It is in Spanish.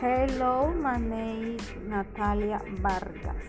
Hello, my name is Natalia Vargas.